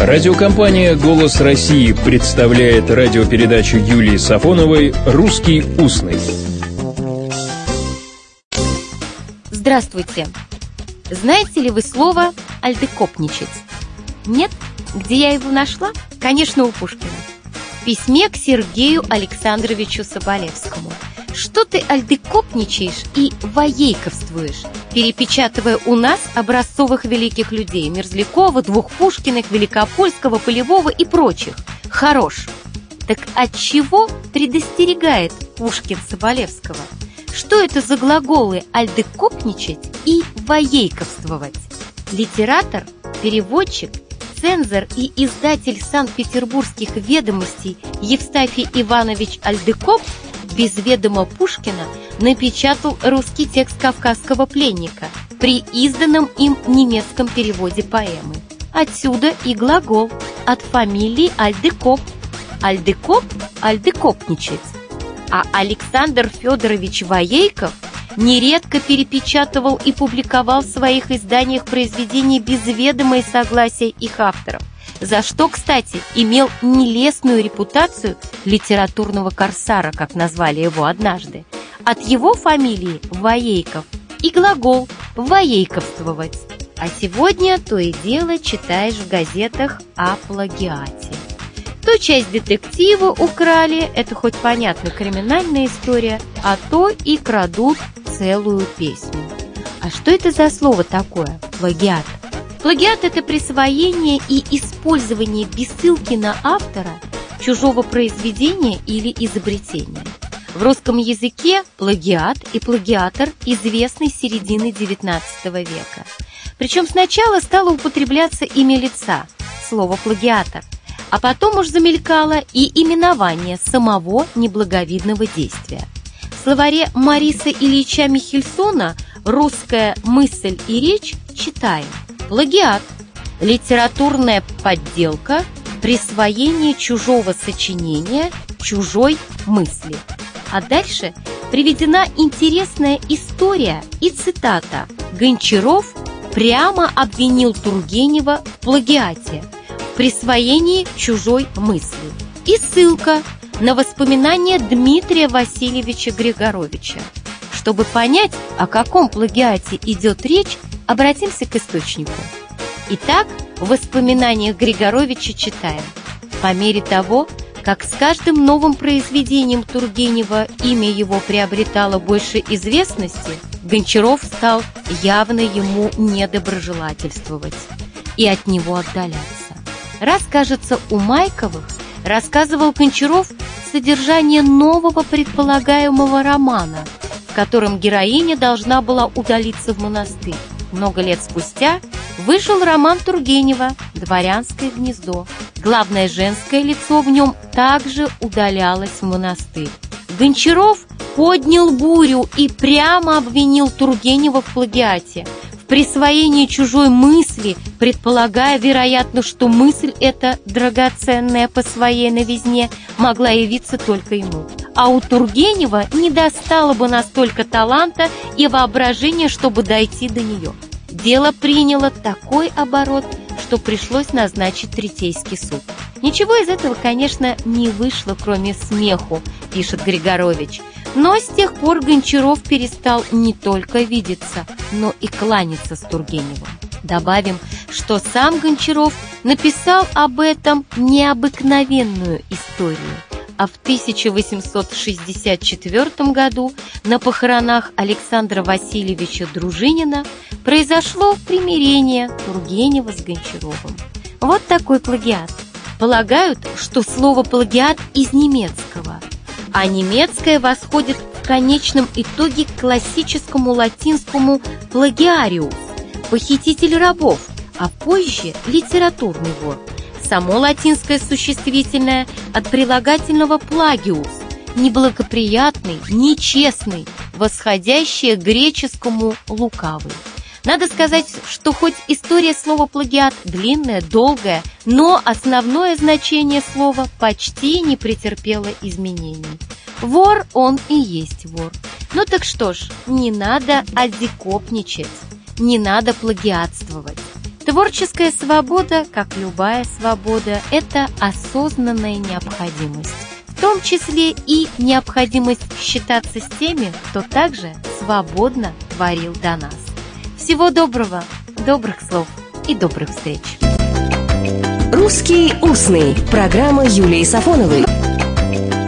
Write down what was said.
Радиокомпания «Голос России» представляет радиопередачу Юлии Сафоновой «Русский устный». Здравствуйте! Знаете ли вы слово «альдекопничать»? Нет? Где я его нашла? Конечно, у Пушкина. В письме к Сергею Александровичу Соболевскому. Что ты альдекопничаешь и воейковствуешь, перепечатывая у нас образцовых великих людей Мерзлякова, двух Пушкиных, Великопольского, Полевого и прочих? Хорош. Так от чего предостерегает Пушкин Соболевского? Что это за глаголы «альдекопничать» и «воейковствовать»? Литератор, переводчик, цензор и издатель Санкт-Петербургских ведомостей Евстафий Иванович Альдекоп без ведома Пушкина напечатал русский текст «Кавказского пленника» при изданном им немецком переводе поэмы. Отсюда и глагол от фамилии Альдекоп. Альдекоп – альдекопничать а Александр Федорович Воейков нередко перепечатывал и публиковал в своих изданиях произведения без ведома и согласия их авторов, за что, кстати, имел нелестную репутацию литературного корсара, как назвали его однажды. От его фамилии Воейков и глагол «воейковствовать». А сегодня то и дело читаешь в газетах о плагиате. То часть детектива украли, это хоть понятно, криминальная история, а то и крадут целую песню. А что это за слово такое? Плагиат. Плагиат – это присвоение и использование без ссылки на автора чужого произведения или изобретения. В русском языке плагиат и плагиатор известны с середины XIX века. Причем сначала стало употребляться имя лица, слово плагиатор – а потом уж замелькало и именование самого неблаговидного действия. В словаре Мариса Ильича Михельсона «Русская мысль и речь» читаем «Плагиат. Литературная подделка, присвоение чужого сочинения, чужой мысли». А дальше приведена интересная история и цитата «Гончаров прямо обвинил Тургенева в плагиате – присвоении чужой мысли. И ссылка на воспоминания Дмитрия Васильевича Григоровича. Чтобы понять, о каком плагиате идет речь, обратимся к источнику. Итак, в воспоминаниях Григоровича читаем. По мере того, как с каждым новым произведением Тургенева имя его приобретало больше известности, Гончаров стал явно ему недоброжелательствовать и от него отдаляться. Раз, кажется, у Майковых рассказывал Кончаров содержание нового предполагаемого романа, в котором героиня должна была удалиться в монастырь. Много лет спустя вышел роман Тургенева «Дворянское гнездо». Главное женское лицо в нем также удалялось в монастырь. Гончаров поднял бурю и прямо обвинил Тургенева в плагиате – присвоение чужой мысли, предполагая, вероятно, что мысль эта, драгоценная по своей новизне, могла явиться только ему. А у Тургенева не достало бы настолько таланта и воображения, чтобы дойти до нее. Дело приняло такой оборот, что пришлось назначить третейский суд. Ничего из этого, конечно, не вышло, кроме смеху, пишет Григорович. Но с тех пор Гончаров перестал не только видеться, но и кланяться с Тургеневым. Добавим, что сам Гончаров написал об этом необыкновенную историю, а в 1864 году на похоронах Александра Васильевича Дружинина произошло примирение Тургенева с Гончаровым. Вот такой плагиат. Полагают, что слово «плагиат» из немецкого, а немецкое восходит в конечном итоге к классическому латинскому «плагиариус» – похититель рабов, а позже – литературный вор. Само латинское существительное от прилагательного «плагиус» – неблагоприятный, нечестный, восходящее к греческому «лукавый». Надо сказать, что хоть история слова «плагиат» длинная, долгая, но основное значение слова почти не претерпело изменений. Вор он и есть вор. Ну так что ж, не надо одикопничать, не надо плагиатствовать. Творческая свобода, как любая свобода, это осознанная необходимость. В том числе и необходимость считаться с теми, кто также свободно творил до нас. Всего доброго, добрых слов и добрых встреч! «Русский устный» – программа Юлии Сафоновой.